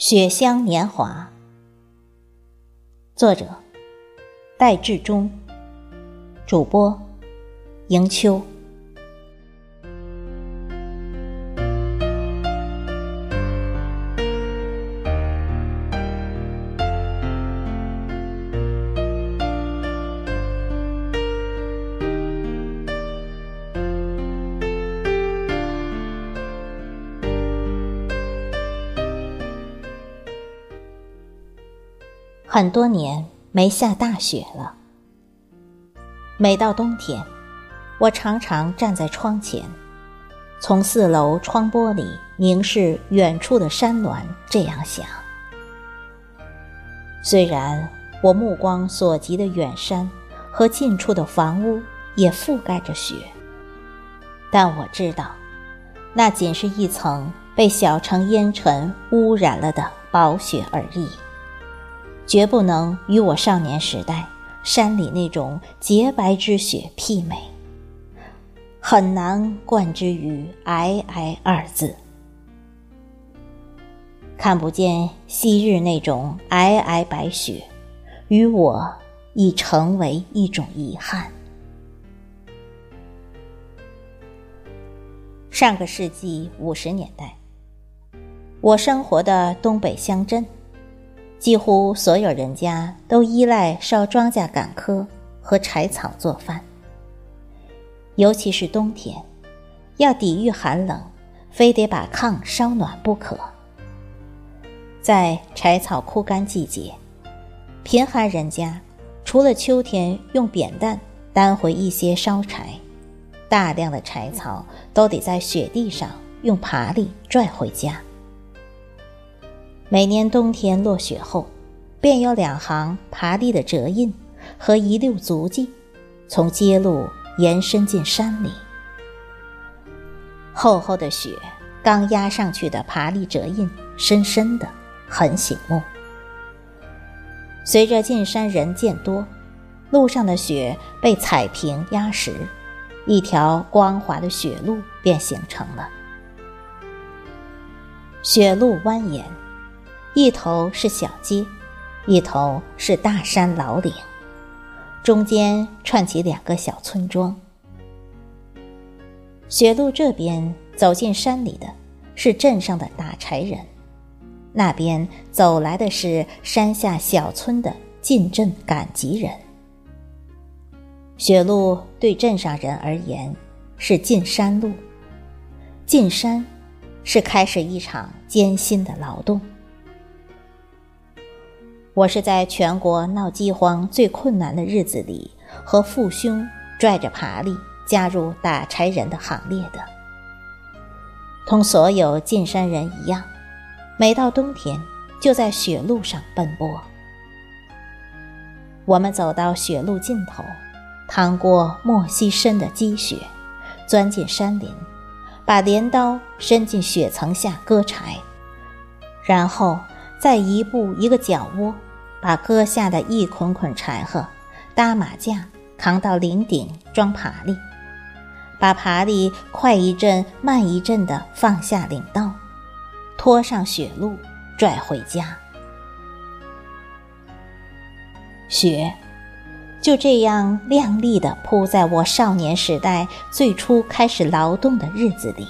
雪乡年华，作者戴志忠，主播迎秋。很多年没下大雪了。每到冬天，我常常站在窗前，从四楼窗玻璃凝视远处的山峦，这样想：虽然我目光所及的远山和近处的房屋也覆盖着雪，但我知道，那仅是一层被小城烟尘污染了的薄雪而已。绝不能与我少年时代山里那种洁白之雪媲美，很难冠之于“皑皑”二字。看不见昔日那种皑皑白雪，与我已成为一种遗憾。上个世纪五十年代，我生活的东北乡镇。几乎所有人家都依赖烧庄稼赶稞和柴草做饭，尤其是冬天，要抵御寒冷，非得把炕烧暖不可。在柴草枯干季节，贫寒人家除了秋天用扁担担回一些烧柴，大量的柴草都得在雪地上用爬犁拽回家。每年冬天落雪后，便有两行爬犁的折印和一溜足迹，从街路延伸进山里。厚厚的雪刚压上去的爬犁折印，深深的，很醒目。随着进山人渐多，路上的雪被踩平压实，一条光滑的雪路便形成了。雪路蜿蜒。一头是小街，一头是大山老岭，中间串起两个小村庄。雪路这边走进山里的是镇上的打柴人，那边走来的是山下小村的进镇赶集人。雪路对镇上人而言是进山路，进山是开始一场艰辛的劳动。我是在全国闹饥荒最困难的日子里，和父兄拽着爬犁加入打柴人的行列的。同所有进山人一样，每到冬天就在雪路上奔波。我们走到雪路尽头，趟过莫西深的积雪，钻进山林，把镰刀伸进雪层下割柴，然后。再一步一个脚窝，把割下的一捆捆柴禾搭马架扛到林顶装爬犁，把爬犁快一阵慢一阵地放下岭道，拖上雪路拽回家。雪就这样亮丽地铺在我少年时代最初开始劳动的日子里。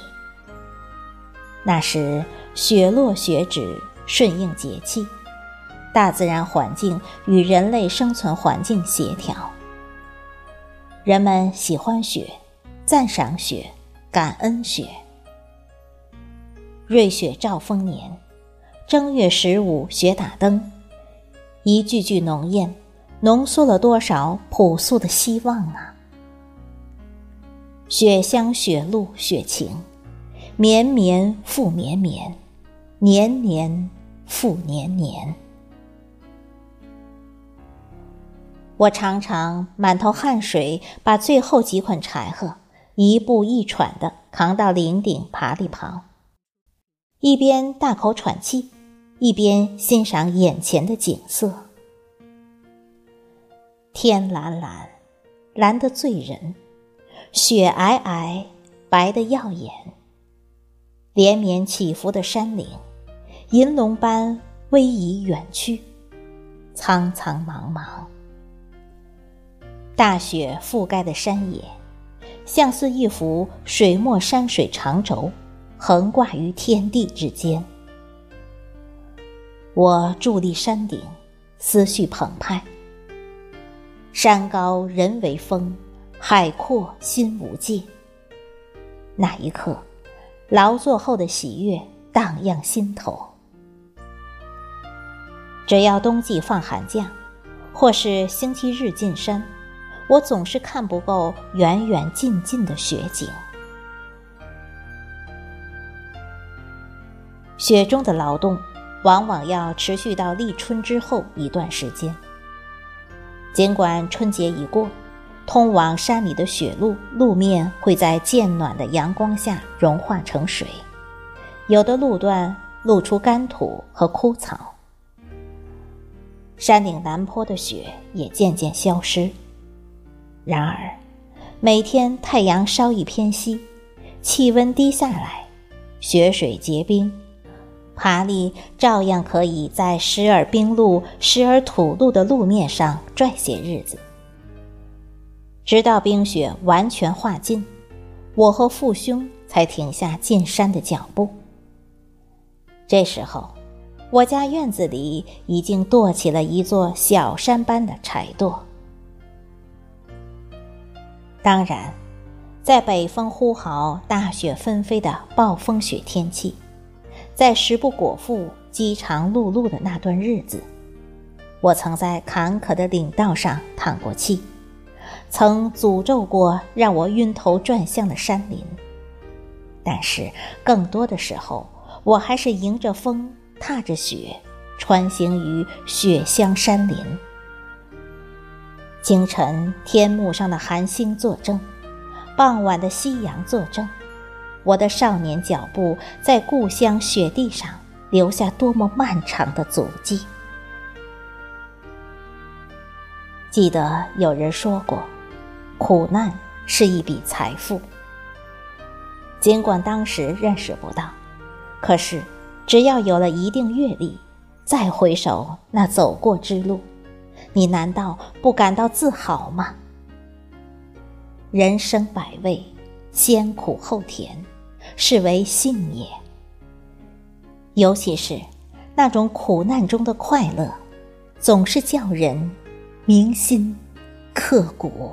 那时雪落雪止。顺应节气，大自然环境与人类生存环境协调。人们喜欢雪，赞赏雪，感恩雪。瑞雪兆丰年，正月十五雪打灯，一句句浓艳，浓缩了多少朴素的希望啊！雪乡雪路雪晴，绵绵复绵绵，年年。复年年，我常常满头汗水，把最后几捆柴禾一步一喘的扛到岭顶爬犁旁，一边大口喘气，一边欣赏眼前的景色。天蓝蓝，蓝得醉人；雪皑皑，白得耀眼。连绵起伏的山岭。银龙般逶迤远去，苍苍茫茫。大雪覆盖的山野，像似一幅水墨山水长轴，横挂于天地之间。我伫立山顶，思绪澎湃。山高人为峰，海阔心无界。那一刻，劳作后的喜悦荡漾心头。只要冬季放寒假，或是星期日进山，我总是看不够远远近近的雪景。雪中的劳动，往往要持续到立春之后一段时间。尽管春节已过，通往山里的雪路路面会在渐暖的阳光下融化成水，有的路段露出干土和枯草。山顶南坡的雪也渐渐消失。然而，每天太阳稍一偏西，气温低下来，雪水结冰。爬犁照样可以在时而冰路、时而土路的路面上拽些日子，直到冰雪完全化尽，我和父兄才停下进山的脚步。这时候，我家院子里已经垛起了一座小山般的柴垛。当然，在北风呼号、大雪纷飞的暴风雪天气。在食不果腹、饥肠辘辘的那段日子，我曾在坎坷的岭道上叹过气，曾诅咒过让我晕头转向的山林。但是更多的时候，我还是迎着风，踏着雪，穿行于雪乡山林。清晨天幕上的寒星作证，傍晚的夕阳作证。我的少年脚步在故乡雪地上留下多么漫长的足迹。记得有人说过，苦难是一笔财富。尽管当时认识不到，可是只要有了一定阅历，再回首那走过之路，你难道不感到自豪吗？人生百味，先苦后甜。是为幸也。尤其是那种苦难中的快乐，总是叫人铭心刻骨。